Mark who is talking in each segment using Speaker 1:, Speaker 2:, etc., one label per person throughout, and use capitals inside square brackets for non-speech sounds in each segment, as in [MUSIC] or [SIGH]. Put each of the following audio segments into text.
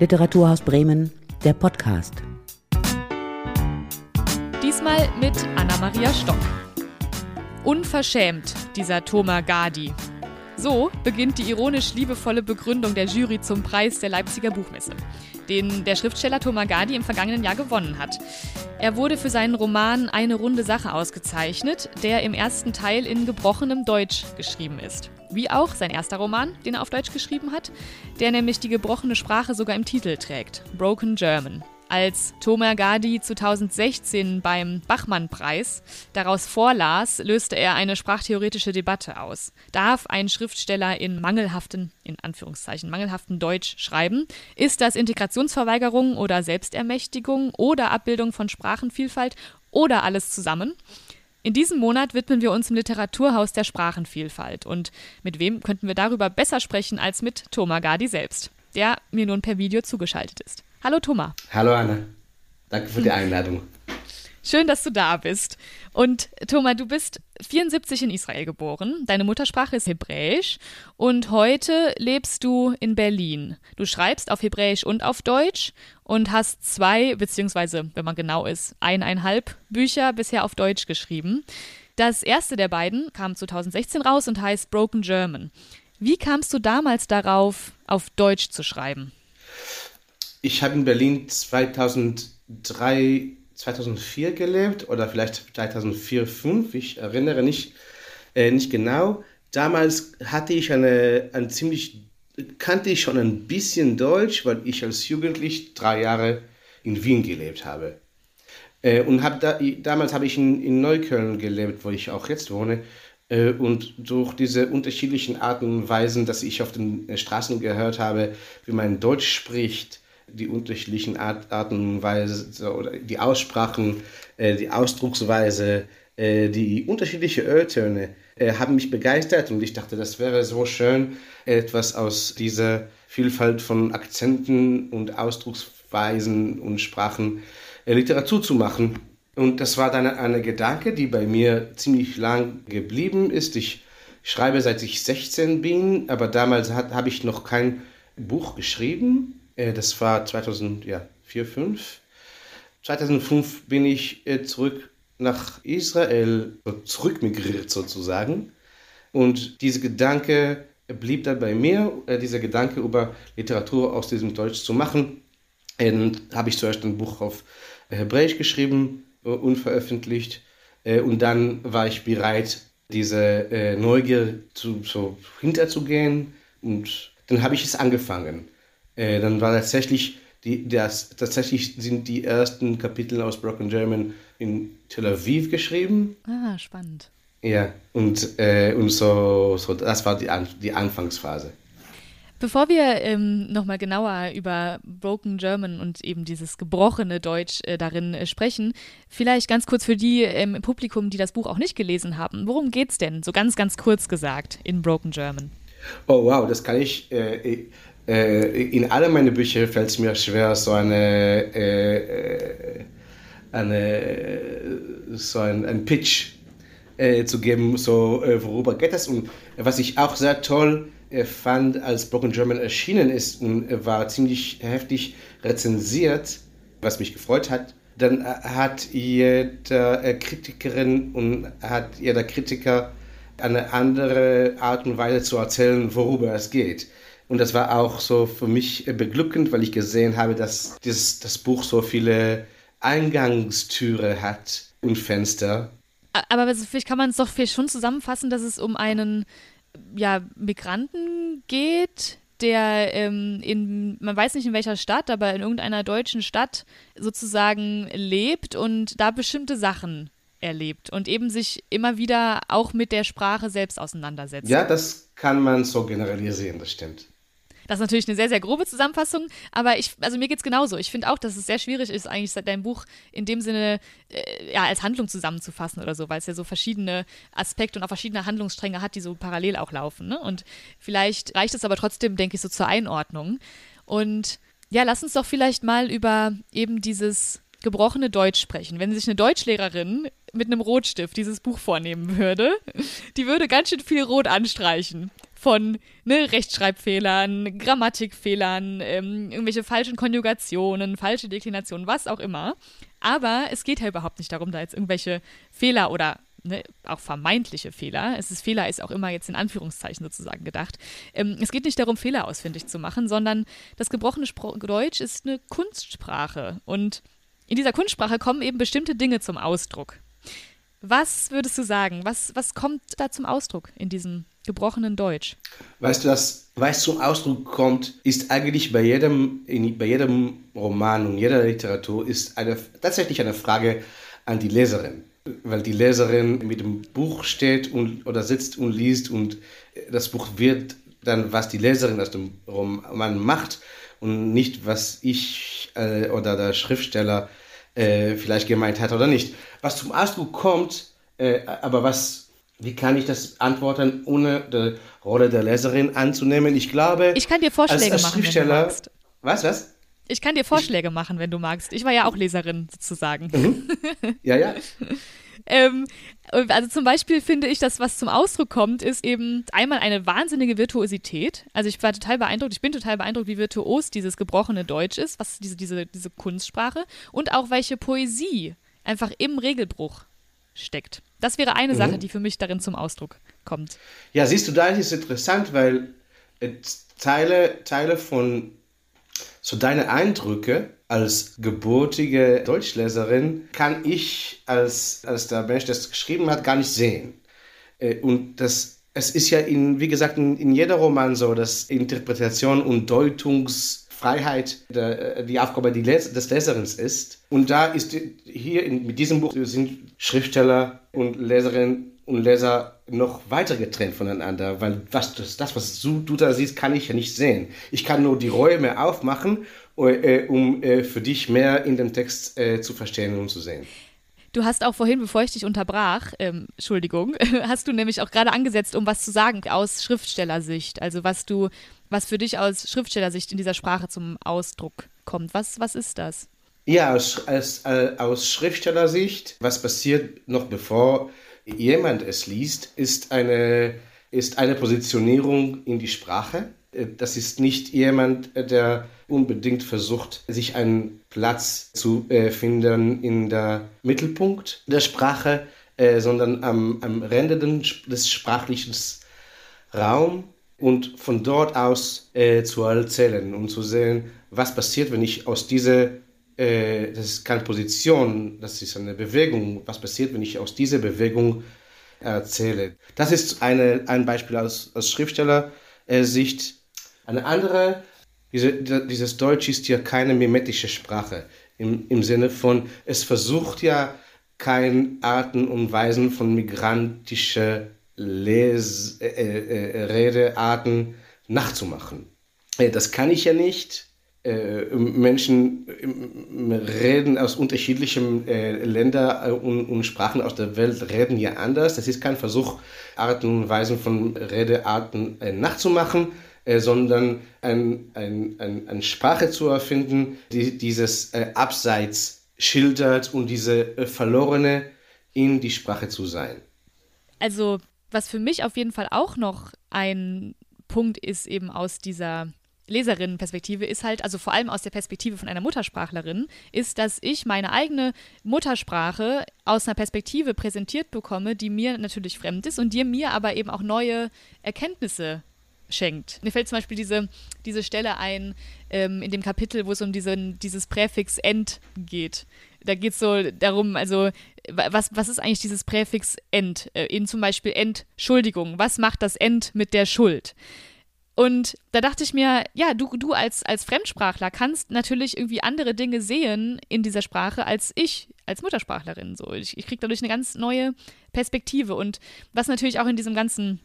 Speaker 1: Literaturhaus Bremen, der Podcast.
Speaker 2: Diesmal mit Anna-Maria Stock. Unverschämt, dieser Thomas Gadi. So beginnt die ironisch liebevolle Begründung der Jury zum Preis der Leipziger Buchmesse, den der Schriftsteller Thomas Gadi im vergangenen Jahr gewonnen hat. Er wurde für seinen Roman Eine runde Sache ausgezeichnet, der im ersten Teil in gebrochenem Deutsch geschrieben ist. Wie auch sein erster Roman, den er auf Deutsch geschrieben hat, der nämlich die gebrochene Sprache sogar im Titel trägt, Broken German. Als Tomer Gadi 2016 beim Bachmann-Preis daraus vorlas, löste er eine sprachtheoretische Debatte aus. Darf ein Schriftsteller in mangelhaften, in Anführungszeichen, mangelhaften Deutsch schreiben? Ist das Integrationsverweigerung oder Selbstermächtigung oder Abbildung von Sprachenvielfalt oder alles zusammen? In diesem Monat widmen wir uns im Literaturhaus der Sprachenvielfalt. Und mit wem könnten wir darüber besser sprechen als mit Thomas Gadi selbst, der mir nun per Video zugeschaltet ist. Hallo Thomas.
Speaker 3: Hallo Anna. Danke für die Einladung.
Speaker 2: Schön, dass du da bist. Und Thomas, du bist 74 in Israel geboren. Deine Muttersprache ist Hebräisch und heute lebst du in Berlin. Du schreibst auf Hebräisch und auf Deutsch und hast zwei, beziehungsweise, wenn man genau ist, eineinhalb Bücher bisher auf Deutsch geschrieben. Das erste der beiden kam 2016 raus und heißt Broken German. Wie kamst du damals darauf, auf Deutsch zu schreiben?
Speaker 3: Ich habe in Berlin 2003, 2004 gelebt oder vielleicht 2004, 2005, ich erinnere nicht, äh, nicht genau. Damals hatte ich eine, ein ziemlich, kannte ich schon ein bisschen Deutsch, weil ich als Jugendlich drei Jahre in Wien gelebt habe. Äh, und hab da, damals habe ich in, in Neukölln gelebt, wo ich auch jetzt wohne. Äh, und durch diese unterschiedlichen Arten und Weisen, dass ich auf den Straßen gehört habe, wie man Deutsch spricht, die unterschiedlichen Art, Arten und Weisen oder die Aussprachen, äh, die Ausdrucksweise, äh, die unterschiedlichen Öltöne äh, haben mich begeistert und ich dachte, das wäre so schön, etwas aus dieser Vielfalt von Akzenten und Ausdrucksweisen und Sprachen Literatur zu machen. Und das war dann eine Gedanke, die bei mir ziemlich lang geblieben ist. Ich schreibe seit ich 16 bin, aber damals habe ich noch kein Buch geschrieben. Äh, das war 2004, 2005. 2005 bin ich äh, zurück nach Israel, zurückmigriert sozusagen. Und dieser Gedanke blieb dann bei mir, äh, dieser Gedanke über Literatur aus diesem Deutsch zu machen. Und habe ich zuerst ein Buch auf Hebräisch geschrieben, unveröffentlicht. Und dann war ich bereit, diese Neugier zu, so hinterzugehen. Und dann habe ich es angefangen. Äh, dann war tatsächlich, die, das, tatsächlich sind die ersten Kapitel aus Broken German in Tel Aviv geschrieben.
Speaker 2: Ah, spannend.
Speaker 3: Ja, und, äh, und so, so, das war die, An die Anfangsphase.
Speaker 2: Bevor wir ähm, nochmal genauer über Broken German und eben dieses gebrochene Deutsch äh, darin äh, sprechen, vielleicht ganz kurz für die ähm, im Publikum, die das Buch auch nicht gelesen haben. Worum geht's denn, so ganz, ganz kurz gesagt, in Broken German?
Speaker 3: Oh wow, das kann ich. Äh, äh, in alle meine Bücher fällt es mir schwer, so eine, äh, äh, eine so ein, ein Pitch äh, zu geben, so äh, worüber geht es. Und was ich auch sehr toll äh, fand, als Broken German erschienen ist und war ziemlich heftig rezensiert, was mich gefreut hat, dann hat jeder Kritikerin und hat jeder Kritiker eine andere Art und Weise zu erzählen, worüber es geht. Und das war auch so für mich beglückend, weil ich gesehen habe, dass dieses, das Buch so viele Eingangstüre hat und Fenster.
Speaker 2: Aber vielleicht kann man es doch schon zusammenfassen, dass es um einen ja, Migranten geht, der ähm, in, man weiß nicht in welcher Stadt, aber in irgendeiner deutschen Stadt sozusagen lebt und da bestimmte Sachen erlebt und eben sich immer wieder auch mit der Sprache selbst auseinandersetzt.
Speaker 3: Ja, das kann man so generalisieren, das stimmt.
Speaker 2: Das ist natürlich eine sehr, sehr grobe Zusammenfassung, aber ich, also mir geht es genauso. Ich finde auch, dass es sehr schwierig ist, eigentlich dein Buch in dem Sinne äh, ja, als Handlung zusammenzufassen oder so, weil es ja so verschiedene Aspekte und auch verschiedene Handlungsstränge hat, die so parallel auch laufen. Ne? Und vielleicht reicht es aber trotzdem, denke ich, so zur Einordnung. Und ja, lass uns doch vielleicht mal über eben dieses gebrochene Deutsch sprechen. Wenn sich eine Deutschlehrerin mit einem Rotstift dieses Buch vornehmen würde, die würde ganz schön viel Rot anstreichen von ne, Rechtschreibfehlern, Grammatikfehlern, ähm, irgendwelche falschen Konjugationen, falsche Deklinationen, was auch immer. Aber es geht ja überhaupt nicht darum, da jetzt irgendwelche Fehler oder ne, auch vermeintliche Fehler, es ist Fehler ist auch immer jetzt in Anführungszeichen sozusagen gedacht. Ähm, es geht nicht darum, Fehler ausfindig zu machen, sondern das gebrochene Spro Deutsch ist eine Kunstsprache und in dieser Kunstsprache kommen eben bestimmte Dinge zum Ausdruck. Was würdest du sagen? Was, was kommt da zum Ausdruck in diesem gebrochenen Deutsch?
Speaker 3: Weißt du, was, was zum Ausdruck kommt, ist eigentlich bei jedem, in, bei jedem Roman und jeder Literatur ist eine, tatsächlich eine Frage an die Leserin. Weil die Leserin mit dem Buch steht und, oder sitzt und liest und das Buch wird dann, was die Leserin aus dem Roman macht und nicht, was ich äh, oder der Schriftsteller äh, vielleicht gemeint hat oder nicht. Was zum Ausdruck kommt, äh, aber was, wie kann ich das antworten, ohne die Rolle der Leserin anzunehmen? Ich glaube,
Speaker 2: ich kann dir Vorschläge
Speaker 3: als, als
Speaker 2: machen,
Speaker 3: Schriftsteller, wenn du magst. Was, was?
Speaker 2: Ich kann dir Vorschläge ich, machen, wenn du magst. Ich war ja auch Leserin sozusagen.
Speaker 3: Mhm. [LAUGHS] Ja, ja.
Speaker 2: Ähm, also zum Beispiel finde ich, dass was zum Ausdruck kommt, ist eben einmal eine wahnsinnige Virtuosität. Also ich war total beeindruckt, ich bin total beeindruckt, wie virtuos dieses gebrochene Deutsch ist, was diese, diese, diese Kunstsprache und auch welche Poesie einfach im Regelbruch steckt. Das wäre eine mhm. Sache, die für mich darin zum Ausdruck kommt.
Speaker 3: Ja, siehst du, da ist es interessant, weil äh, Teile, Teile von so deine Eindrücke als geburtige Deutschleserin kann ich als, als der Mensch, es geschrieben hat, gar nicht sehen. Äh, und das, es ist ja, in, wie gesagt, in, in jeder Roman so, dass Interpretation und Deutungsfreiheit der, äh, die Aufgabe des Leserins ist. Und da ist hier in, mit diesem Buch sind Schriftsteller und Leserinnen und Leser noch weiter getrennt voneinander, weil was, das, das, was du, da siehst, kann ich ja nicht sehen. Ich kann nur die Räume aufmachen, um äh, für dich mehr in dem Text äh, zu verstehen und zu sehen.
Speaker 2: Du hast auch vorhin, bevor ich dich unterbrach, ähm, Entschuldigung, [LAUGHS] hast du nämlich auch gerade angesetzt, um was zu sagen aus Schriftstellersicht. Also was du, was für dich aus Schriftstellersicht in dieser Sprache zum Ausdruck kommt. Was, was ist das?
Speaker 3: Ja, aus, aus, äh, aus Schriftstellersicht, was passiert noch bevor jemand es liest, ist eine, ist eine Positionierung in die Sprache. Äh, das ist nicht jemand, der unbedingt versucht, sich einen Platz zu äh, finden in der Mittelpunkt der Sprache, äh, sondern am, am Rande des sprachlichen Raums und von dort aus äh, zu erzählen und zu sehen, was passiert, wenn ich aus dieser äh, das ist keine Position, das ist eine Bewegung. Was passiert, wenn ich aus dieser Bewegung erzähle? Das ist eine, ein Beispiel aus, aus Schriftstellersicht. Eine andere, diese, dieses Deutsch ist ja keine mimetische Sprache im, im Sinne von, es versucht ja keine Arten und Weisen von migrantischen Les äh, äh, äh Redearten nachzumachen. Äh, das kann ich ja nicht äh, Menschen reden aus unterschiedlichen Ländern und, Sprachen aus der Welt reden ja anders. Das ist kein Versuch, Arten und Weisen von Redearten nachzumachen, äh, sondern eine ein, ein, ein Sprache zu erfinden, die dieses äh, Abseits schildert und diese äh, Verlorene in die Sprache zu sein.
Speaker 2: Also, was für mich auf jeden Fall auch noch ein Punkt ist, eben aus dieser Leserinnenperspektive ist halt, also vor allem aus der Perspektive von einer Muttersprachlerin, ist, dass ich meine eigene Muttersprache aus einer Perspektive präsentiert bekomme, die mir natürlich fremd ist und die mir aber eben auch neue Erkenntnisse schenkt. Mir fällt zum Beispiel diese, diese Stelle ein ähm, in dem Kapitel, wo es um diesen, dieses Präfix end geht. Da geht es so darum, also was, was ist eigentlich dieses Präfix end? Äh, in zum Beispiel Entschuldigung. Was macht das end mit der Schuld? Und da dachte ich mir, ja, du, du als, als Fremdsprachler kannst natürlich irgendwie andere Dinge sehen in dieser Sprache als ich als Muttersprachlerin. So, ich, ich kriege dadurch eine ganz neue Perspektive. Und was natürlich auch in diesem ganzen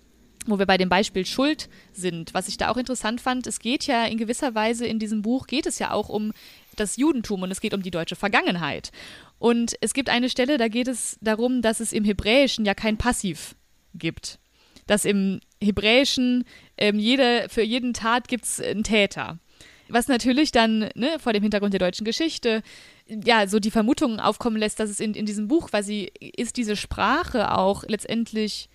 Speaker 2: wo wir bei dem Beispiel Schuld sind, was ich da auch interessant fand, es geht ja in gewisser Weise in diesem Buch, geht es ja auch um das Judentum und es geht um die deutsche Vergangenheit. Und es gibt eine Stelle, da geht es darum, dass es im Hebräischen ja kein Passiv gibt. Dass im Hebräischen ähm, jede, für jeden Tat gibt es einen Täter. Was natürlich dann ne, vor dem Hintergrund der deutschen Geschichte ja so die Vermutung aufkommen lässt, dass es in, in diesem Buch quasi ist diese Sprache auch letztendlich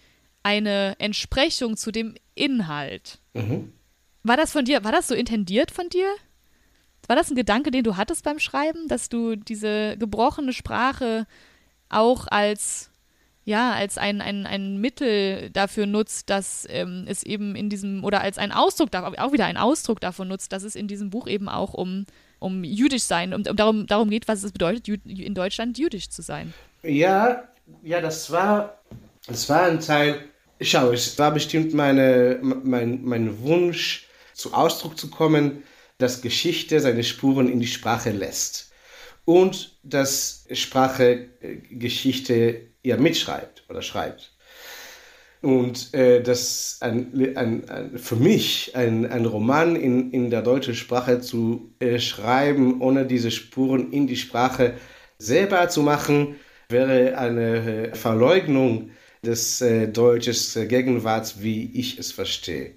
Speaker 2: eine Entsprechung zu dem Inhalt. Mhm. War das von dir, war das so intendiert von dir? War das ein Gedanke, den du hattest beim Schreiben, dass du diese gebrochene Sprache auch als ja, als ein, ein, ein Mittel dafür nutzt, dass ähm, es eben in diesem, oder als ein Ausdruck, auch wieder ein Ausdruck davon nutzt, dass es in diesem Buch eben auch um, um jüdisch sein, um, um darum, darum geht, was es bedeutet, in Deutschland jüdisch zu sein.
Speaker 3: Ja, ja, das war, das war ein Teil, schau, es war bestimmt meine, mein, mein Wunsch, zu Ausdruck zu kommen, dass Geschichte seine Spuren in die Sprache lässt und dass Sprache äh, Geschichte ja mitschreibt oder schreibt. Und äh, das ein, ein, ein, für mich ein, ein Roman in, in der deutschen Sprache zu äh, schreiben, ohne diese Spuren in die Sprache selber zu machen, wäre eine äh, Verleugnung des äh, deutschen Gegenwarts, wie ich es verstehe.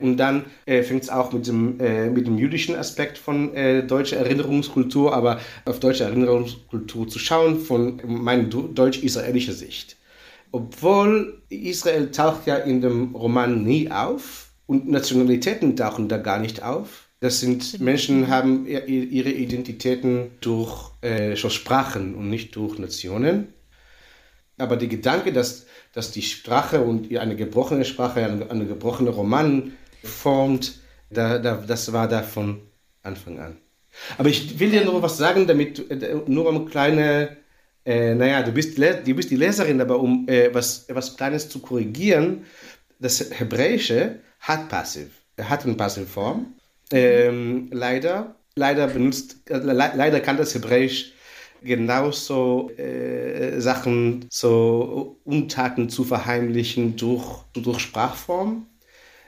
Speaker 3: Und dann äh, fängt es auch mit dem, äh, mit dem jüdischen Aspekt von äh, deutscher Erinnerungskultur, aber auf deutsche Erinnerungskultur zu schauen von meiner deutsch-israelischer Sicht. Obwohl Israel taucht ja in dem Roman nie auf und Nationalitäten tauchen da gar nicht auf. Das sind Menschen haben ihre Identitäten durch äh, Sprachen und nicht durch Nationen. Aber der Gedanke, dass, dass die Sprache und eine gebrochene Sprache, eine, eine gebrochene Roman formt, da, da, das war da von Anfang an. Aber ich will dir noch was sagen, damit äh, nur um kleine, äh, naja, du bist, du bist die Leserin, aber um äh, was, was Kleines zu korrigieren, das Hebräische hat Passiv, hat eine Passivform. Ähm, leider, leider benutzt, äh, le leider kann das Hebräisch genauso äh, Sachen, so Untaten zu verheimlichen durch, durch Sprachform.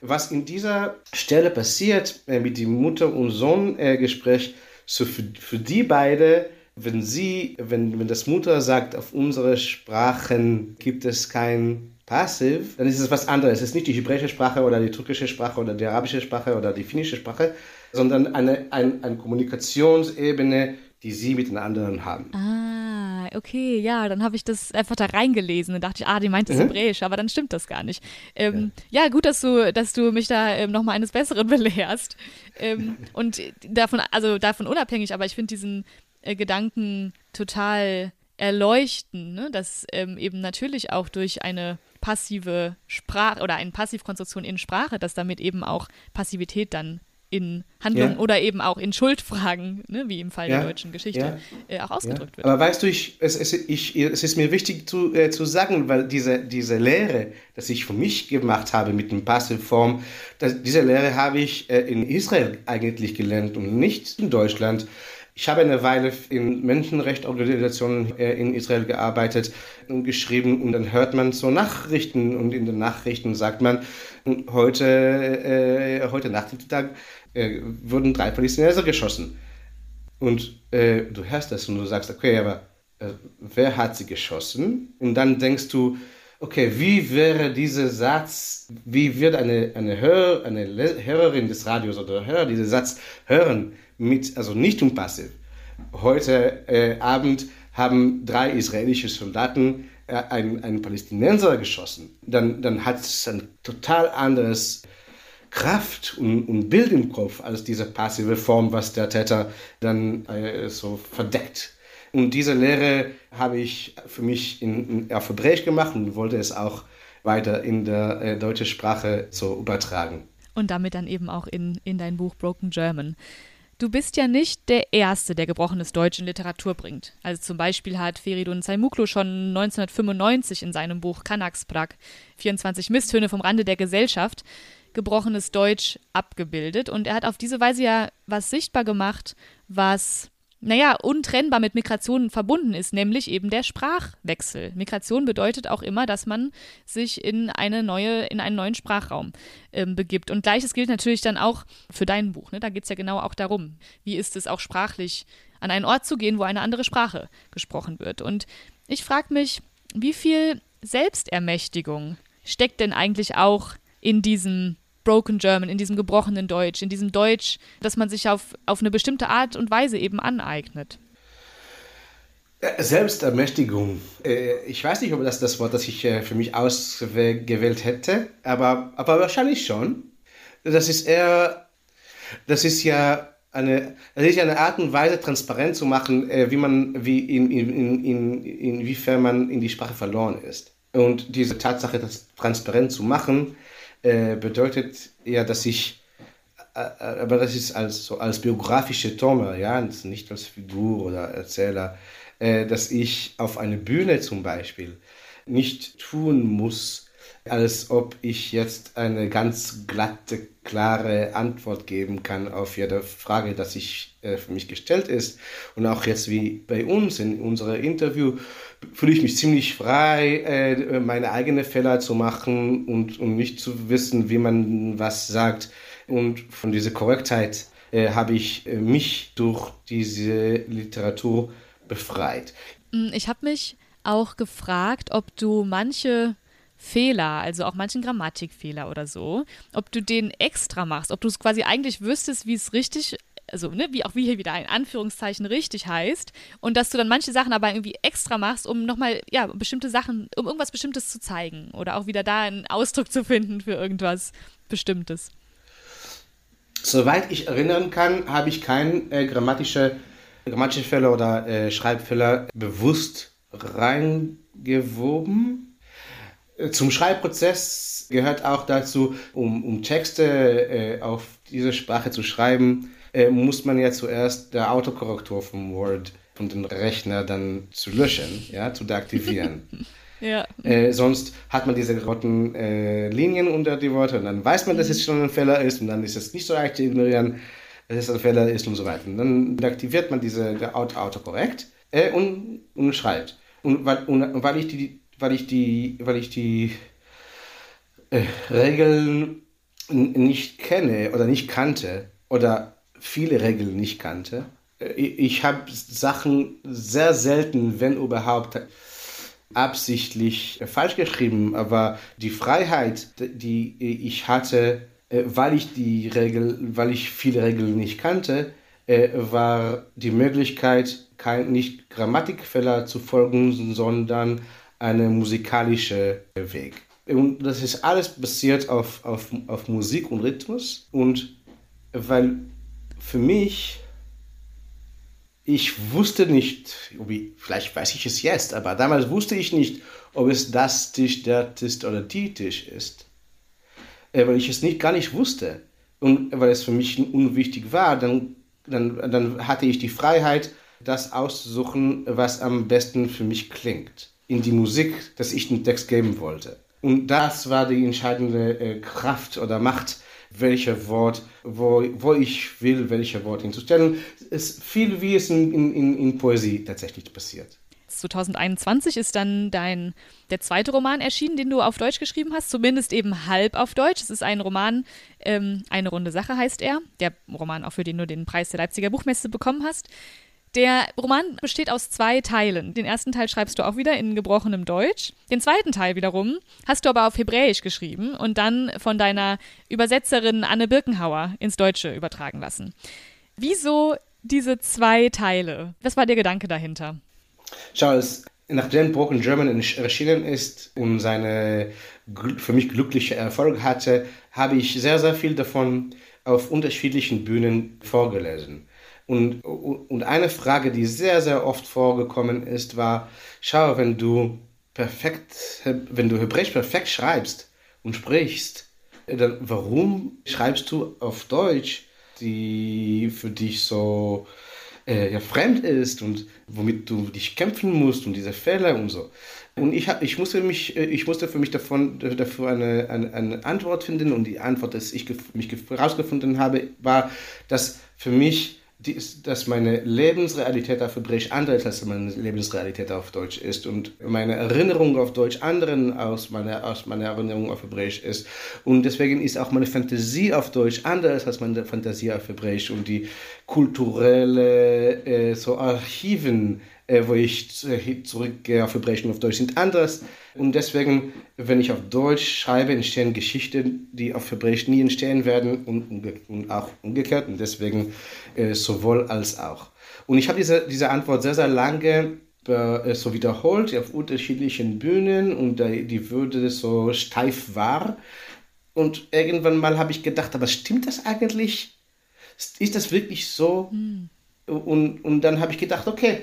Speaker 3: Was in dieser Stelle passiert äh, mit dem Mutter- und Sohn-Gespräch, so für, für die beide, wenn sie, wenn, wenn das Mutter sagt, auf unsere Sprachen gibt es kein Passiv, dann ist es was anderes. Es ist nicht die hebräische Sprache oder die türkische Sprache oder die arabische Sprache oder die finnische Sprache, sondern eine, ein, eine Kommunikationsebene, die sie mit den anderen haben.
Speaker 2: Ah, okay, ja, dann habe ich das einfach da reingelesen und dachte ich, ah, die meint es mhm. Hebräisch, aber dann stimmt das gar nicht. Ähm, ja. ja. gut, dass du, dass du mich da ähm, nochmal eines Besseren [LAUGHS] belehrst. Ähm, und davon, also davon unabhängig, aber ich finde diesen äh, Gedanken total erleuchten, ne? dass ähm, eben natürlich auch durch eine passive Sprache oder eine Passivkonstruktion in Sprache, dass damit eben auch Passivität dann in Handlungen ja. oder eben auch in Schuldfragen, ne, wie im Fall ja. der deutschen Geschichte, ja. äh, auch ausgedrückt wird.
Speaker 3: Aber weißt du, ich, es, es, ich, es ist mir wichtig zu, äh, zu sagen, weil diese, diese Lehre, die ich für mich gemacht habe mit dem Passivform, das, diese Lehre habe ich äh, in Israel eigentlich gelernt und nicht in Deutschland. Ich habe eine Weile in Menschenrechtsorganisationen äh, in Israel gearbeitet und geschrieben und dann hört man so Nachrichten und in den Nachrichten sagt man, heute, äh, heute Nachmittag äh, wurden drei Palästinenser geschossen. Und äh, du hörst das und du sagst, okay, aber äh, wer hat sie geschossen? Und dann denkst du, okay, wie wäre dieser Satz, wie wird eine, eine, Hör, eine Hörerin des Radios oder Hörer diesen Satz hören, mit, also nicht um passiv. Heute äh, Abend haben drei israelische Soldaten äh, einen, einen Palästinenser geschossen. Dann, dann hat es ein total anderes Kraft und, und Bild im Kopf als diese passive Form, was der Täter dann äh, so verdeckt. Und diese Lehre habe ich für mich in, in, auf gemacht und wollte es auch weiter in der äh, deutschen Sprache so übertragen.
Speaker 2: Und damit dann eben auch in, in dein Buch Broken German. Du bist ja nicht der Erste, der gebrochenes Deutsch in Literatur bringt. Also zum Beispiel hat Feridun Zaimuklu schon 1995 in seinem Buch Kanaksprak 24 Misstöne vom Rande der Gesellschaft gebrochenes Deutsch abgebildet. Und er hat auf diese Weise ja was sichtbar gemacht, was, naja, untrennbar mit Migration verbunden ist, nämlich eben der Sprachwechsel. Migration bedeutet auch immer, dass man sich in eine neue, in einen neuen Sprachraum ähm, begibt. Und gleiches gilt natürlich dann auch für dein Buch. Ne? Da geht es ja genau auch darum, wie ist es auch sprachlich, an einen Ort zu gehen, wo eine andere Sprache gesprochen wird. Und ich frage mich, wie viel Selbstermächtigung steckt denn eigentlich auch in diesem Broken German, in diesem gebrochenen Deutsch, in diesem Deutsch, das man sich auf, auf eine bestimmte Art und Weise eben aneignet?
Speaker 3: Äh, Selbstermächtigung. Äh, ich weiß nicht, ob das das Wort, das ich äh, für mich ausgewählt hätte, aber, aber wahrscheinlich schon. Das ist eher, das ist ja eine, das ist eine Art und Weise, transparent zu machen, wie man, wie in, in, in, inwiefern man in die Sprache verloren ist. Und diese Tatsache, das transparent zu machen, bedeutet ja, dass ich aber das ist als, so als biografische Tome, ja, nicht als Figur oder Erzähler, äh, dass ich auf eine Bühne zum Beispiel nicht tun muss, als ob ich jetzt eine ganz glatte, klare Antwort geben kann auf jede Frage, die äh, für mich gestellt ist. Und auch jetzt wie bei uns in unserem Interview fühle ich mich ziemlich frei, äh, meine eigenen Fehler zu machen und, und nicht zu wissen, wie man was sagt. Und von dieser Korrektheit äh, habe ich äh, mich durch diese Literatur befreit.
Speaker 2: Mm, ich habe mich auch gefragt, ob du manche Fehler, also auch manchen Grammatikfehler oder so, ob du den extra machst, ob du es quasi eigentlich wüsstest, wie es richtig, also ne, wie auch wie hier wieder ein Anführungszeichen richtig heißt und dass du dann manche Sachen aber irgendwie extra machst, um nochmal, ja, bestimmte Sachen, um irgendwas Bestimmtes zu zeigen oder auch wieder da einen Ausdruck zu finden für irgendwas Bestimmtes.
Speaker 3: Soweit ich erinnern kann, habe ich kein äh, grammatische grammatische Fehler oder äh, Schreibfehler bewusst reingewoben. Äh, zum Schreibprozess gehört auch dazu, um, um Texte äh, auf diese Sprache zu schreiben, äh, muss man ja zuerst der Autokorrektur vom Word von dem Rechner dann zu löschen, ja, zu deaktivieren. [LAUGHS] ja. Äh, sonst hat man diese roten äh, Linien unter die Worte und dann weiß man, dass es schon ein Fehler ist und dann ist es nicht so leicht zu ignorieren dass es ein Fehler ist und so weiter. Und dann aktiviert man diese Autokorrekt äh, und, und schreibt. Und weil, und weil ich die, weil ich die, weil ich die äh, Regeln nicht kenne oder nicht kannte oder viele Regeln nicht kannte, äh, ich habe Sachen sehr selten, wenn überhaupt, absichtlich falsch geschrieben, aber die Freiheit, die ich hatte, äh, weil ich die Regel, weil ich viele Regeln nicht kannte, äh, war die Möglichkeit, kein, nicht Grammatikfehler zu folgen, sondern eine musikalische Weg. Und das ist alles basiert auf, auf, auf Musik und Rhythmus. Und weil für mich, ich wusste nicht, vielleicht weiß ich es jetzt, aber damals wusste ich nicht, ob es das Tisch, der Tisch oder die Tisch ist äh, weil ich es nicht, gar nicht wusste. Und weil es für mich unwichtig war, dann, dann, dann hatte ich die Freiheit, das auszusuchen, was am besten für mich klingt. In die Musik, dass ich den Text geben wollte. Und das war die entscheidende äh, Kraft oder Macht, welcher Wort, wo, wo ich will, welcher Wort hinzustellen. Es ist viel, wie es in, in, in Poesie tatsächlich passiert.
Speaker 2: 2021 ist dann dein der zweite Roman erschienen, den du auf Deutsch geschrieben hast, zumindest eben halb auf Deutsch. Es ist ein Roman, ähm, eine runde Sache heißt er, der Roman, auch für den du den Preis der Leipziger Buchmesse bekommen hast. Der Roman besteht aus zwei Teilen. Den ersten Teil schreibst du auch wieder in gebrochenem Deutsch. Den zweiten Teil wiederum hast du aber auf Hebräisch geschrieben und dann von deiner Übersetzerin Anne Birkenhauer ins Deutsche übertragen lassen. Wieso diese zwei Teile? Was war der Gedanke dahinter?
Speaker 3: Schau, es, nachdem Broken German erschienen ist und seine für mich glückliche Erfolg hatte, habe ich sehr, sehr viel davon auf unterschiedlichen Bühnen vorgelesen. Und, und eine Frage, die sehr, sehr oft vorgekommen ist, war, schau, wenn du perfekt, wenn du Hebräisch perfekt schreibst und sprichst, dann warum schreibst du auf Deutsch, die für dich so äh, ja, fremd ist und womit du dich kämpfen musst und diese Fälle und so. Und ich, hab, ich, musste, mich, äh, ich musste für mich davon, dafür eine, eine, eine Antwort finden und die Antwort, die ich mich herausgefunden habe, war, dass für mich die ist, dass meine Lebensrealität auf Hebräisch anders ist, als meine Lebensrealität auf Deutsch ist und meine Erinnerung auf Deutsch anderen aus meiner, aus meiner Erinnerung auf Hebräisch ist. Und deswegen ist auch meine Fantasie auf Deutsch anders als meine Fantasie auf Hebräisch und die kulturelle äh, so Archiven äh, wo ich zurückgehe auf Hebräisch und auf Deutsch, sind anders. Und deswegen, wenn ich auf Deutsch schreibe, entstehen Geschichten, die auf Hebräisch nie entstehen werden und, und auch umgekehrt. Und deswegen äh, sowohl als auch. Und ich habe diese, diese Antwort sehr, sehr lange äh, so wiederholt auf unterschiedlichen Bühnen und die Würde so steif war. Und irgendwann mal habe ich gedacht, aber stimmt das eigentlich? Ist das wirklich so? Mhm. Und, und dann habe ich gedacht, okay,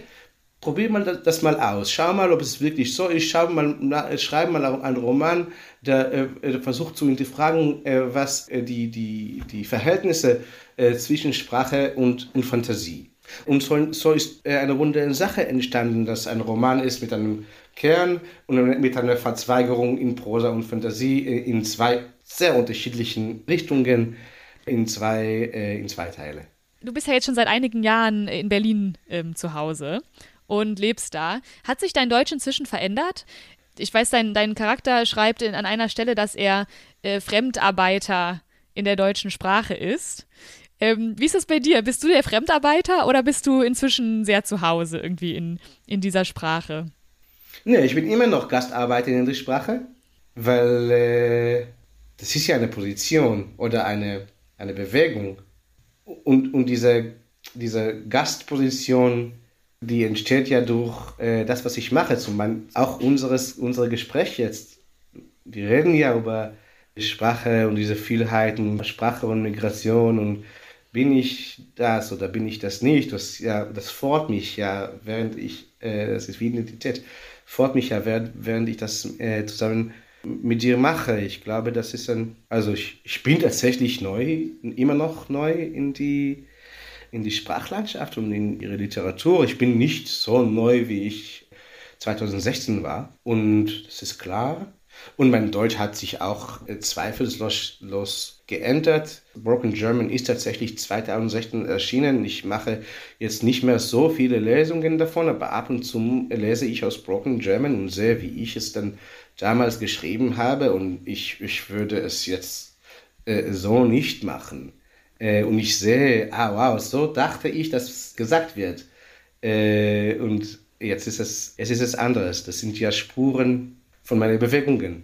Speaker 3: probier mal das, mal aus. Schau mal, ob es wirklich so ist. Schau mal, schreib mal einen Roman, der, äh, versucht zu hinterfragen, äh, was äh, die, die, die Verhältnisse äh, zwischen Sprache und, und Fantasie. Und so, so ist äh, eine runde Sache entstanden, dass ein Roman ist mit einem Kern und mit einer Verzweigerung in Prosa und Fantasie äh, in zwei sehr unterschiedlichen Richtungen, in zwei, in zwei Teile.
Speaker 2: Du bist ja jetzt schon seit einigen Jahren in Berlin ähm, zu Hause und lebst da. Hat sich dein Deutsch inzwischen verändert? Ich weiß, dein, dein Charakter schreibt in, an einer Stelle, dass er äh, Fremdarbeiter in der deutschen Sprache ist. Ähm, wie ist das bei dir? Bist du der Fremdarbeiter oder bist du inzwischen sehr zu Hause irgendwie in, in dieser Sprache?
Speaker 3: Nee, ich bin immer noch Gastarbeiter in der Sprache, weil äh, das ist ja eine Position oder eine, eine Bewegung. Und, und diese, diese Gastposition die entsteht ja durch äh, das, was ich mache. Zum Beispiel auch unseres, unser Gespräch jetzt. Wir reden ja über Sprache und diese Vielheiten, Sprache und Migration und bin ich das oder bin ich das nicht? Das, ja, das fordert mich ja, während ich, äh, das ist wie Identität, fordert mich ja, während, während ich das äh, zusammen mit dir mache. Ich glaube, das ist ein, also ich, ich bin tatsächlich neu, immer noch neu in die in die Sprachlandschaft und in ihre Literatur. Ich bin nicht so neu, wie ich 2016 war. Und das ist klar. Und mein Deutsch hat sich auch äh, zweifellos geändert. Broken German ist tatsächlich 2016 erschienen. Ich mache jetzt nicht mehr so viele Lesungen davon, aber ab und zu lese ich aus Broken German und sehe, wie ich es dann damals geschrieben habe. Und ich, ich würde es jetzt äh, so nicht machen. Äh, und ich sehe, ah wow, so dachte ich, dass gesagt wird. Äh, und jetzt ist es, es ist es anderes. Das sind ja Spuren von meinen Bewegungen.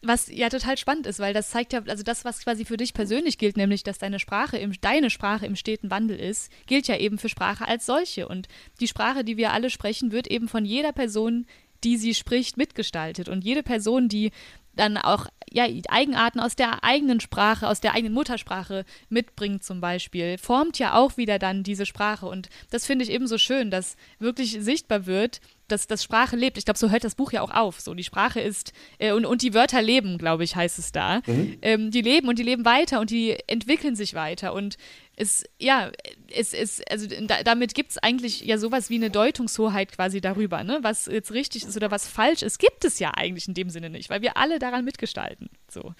Speaker 2: Was ja total spannend ist, weil das zeigt ja, also das, was quasi für dich persönlich gilt, nämlich, dass deine Sprache im, deine Sprache im steten Wandel ist, gilt ja eben für Sprache als solche. Und die Sprache, die wir alle sprechen, wird eben von jeder Person, die sie spricht, mitgestaltet. Und jede Person, die dann auch ja, Eigenarten aus der eigenen Sprache, aus der eigenen Muttersprache mitbringt zum Beispiel, formt ja auch wieder dann diese Sprache. Und das finde ich eben so schön, dass wirklich sichtbar wird, dass das Sprache lebt. Ich glaube, so hört das Buch ja auch auf. So, die Sprache ist äh, und, und die Wörter leben, glaube ich, heißt es da. Mhm. Ähm, die leben und die leben weiter und die entwickeln sich weiter. Und es, ja, es ist, also da, damit gibt es eigentlich ja sowas wie eine Deutungshoheit quasi darüber, ne? Was jetzt richtig ist oder was falsch ist, gibt es ja eigentlich in dem Sinne nicht, weil wir alle daran mitgestalten. So.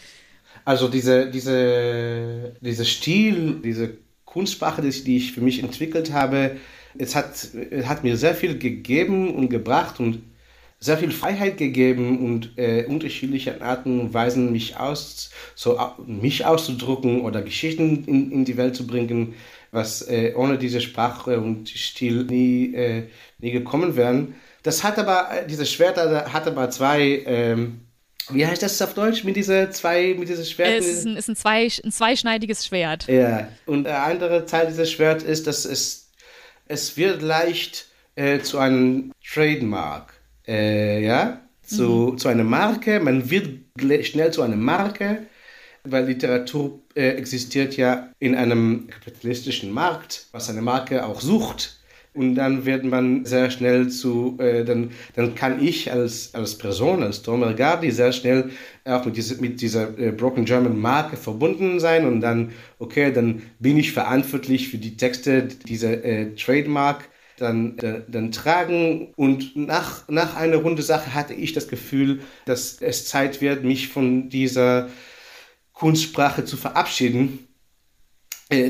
Speaker 3: Also diese, diese, diese Stil, diese Kunstsprache, die ich für mich entwickelt habe, es hat, es hat mir sehr viel gegeben und gebracht und sehr viel Freiheit gegeben und äh, unterschiedliche Arten und Weisen, mich, aus, so, mich auszudrücken oder Geschichten in, in die Welt zu bringen, was äh, ohne diese Sprache und Stil nie, äh, nie gekommen wären. Das hat aber, äh, diese Schwerter hat aber zwei, ähm, wie heißt das auf Deutsch mit dieser zwei, mit diesem Schwert?
Speaker 2: Es ist ein, ist ein, zwei, ein zweischneidiges Schwert.
Speaker 3: Ja, und der andere Teil dieses Schwerts ist, dass es, es wird leicht äh, zu einem Trademark äh, ja, zu, mhm. zu einer Marke. Man wird schnell zu einer Marke, weil Literatur äh, existiert ja in einem kapitalistischen Markt, was eine Marke auch sucht. Und dann wird man sehr schnell zu, äh, dann, dann kann ich als, als Person, als Tomer Gardi sehr schnell auch mit, diese, mit dieser äh, Broken German Marke verbunden sein und dann, okay, dann bin ich verantwortlich für die Texte dieser äh, Trademark dann, äh, dann tragen. Und nach, nach einer Runde Sache hatte ich das Gefühl, dass es Zeit wird, mich von dieser Kunstsprache zu verabschieden,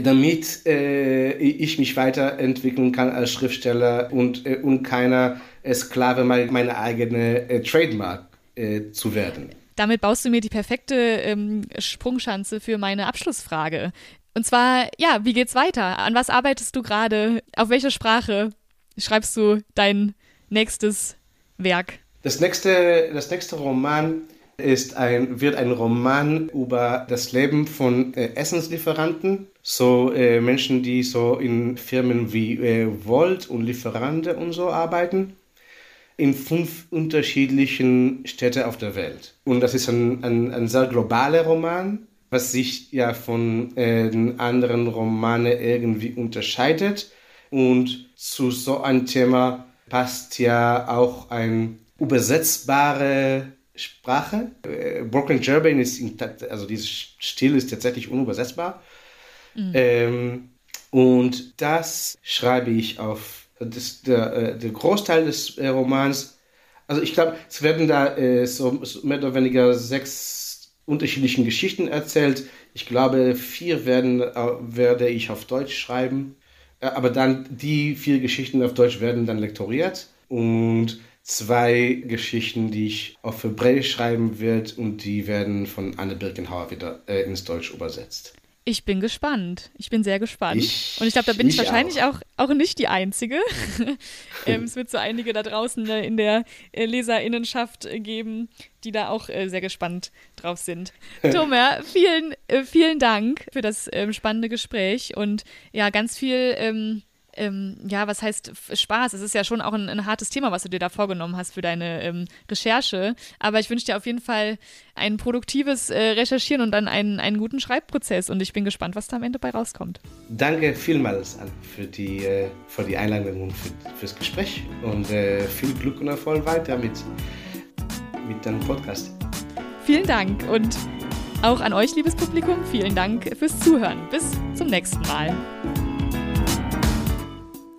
Speaker 3: damit äh, ich mich weiterentwickeln kann als Schriftsteller und, äh, und keiner Sklave meiner eigenen äh, Trademark äh, zu werden.
Speaker 2: Damit baust du mir die perfekte ähm, Sprungschanze für meine Abschlussfrage. Und zwar, ja, wie geht's weiter? An was arbeitest du gerade? Auf welche Sprache schreibst du dein nächstes Werk?
Speaker 3: Das nächste, das nächste Roman ist ein, wird ein Roman über das Leben von äh, Essenslieferanten, so äh, Menschen, die so in Firmen wie äh, Volt und Lieferante und so arbeiten. in fünf unterschiedlichen Städten auf der Welt. Und das ist ein, ein, ein sehr globaler Roman, was sich ja von äh, den anderen Romanen irgendwie unterscheidet. Und zu so einem Thema passt ja auch eine übersetzbare Sprache. Äh, Broken German ist, also dieses Stil ist tatsächlich unübersetzbar. Mhm. Ähm, und das schreibe ich auf das, der, äh, der Großteil des äh, Romans. Also ich glaube, es werden da äh, so, so mehr oder weniger sechs unterschiedliche Geschichten erzählt. Ich glaube, vier werden, äh, werde ich auf Deutsch schreiben. Aber dann die vier Geschichten auf Deutsch werden dann lektoriert. Und zwei Geschichten, die ich auf Hebräisch schreiben werde und die werden von Anne Birkenhauer wieder äh, ins Deutsch übersetzt.
Speaker 2: Ich bin gespannt. Ich bin sehr gespannt.
Speaker 3: Ich,
Speaker 2: und ich glaube, da bin ich,
Speaker 3: ich
Speaker 2: wahrscheinlich auch. auch, nicht die Einzige. [LAUGHS] ähm, es wird so einige da draußen äh, in der äh, Leserinnenschaft äh, geben, die da auch äh, sehr gespannt drauf sind. [LAUGHS] Tomer, vielen, äh, vielen Dank für das ähm, spannende Gespräch und ja, ganz viel. Ähm, ähm, ja, was heißt Spaß? Es ist ja schon auch ein, ein, hartes Thema, was du dir da vorgenommen hast für deine ähm, Recherche. Aber ich wünsche dir auf jeden Fall ein produktives äh, Recherchieren und dann einen, einen guten Schreibprozess. Und ich bin gespannt, was da am Ende bei rauskommt.
Speaker 3: Danke vielmals an für die, äh, für die Einladung und für, fürs Gespräch. Und äh, viel Glück und Erfolg weiter mit, mit deinem Podcast.
Speaker 2: Vielen Dank und auch an euch, liebes Publikum, vielen Dank fürs Zuhören. Bis zum nächsten Mal.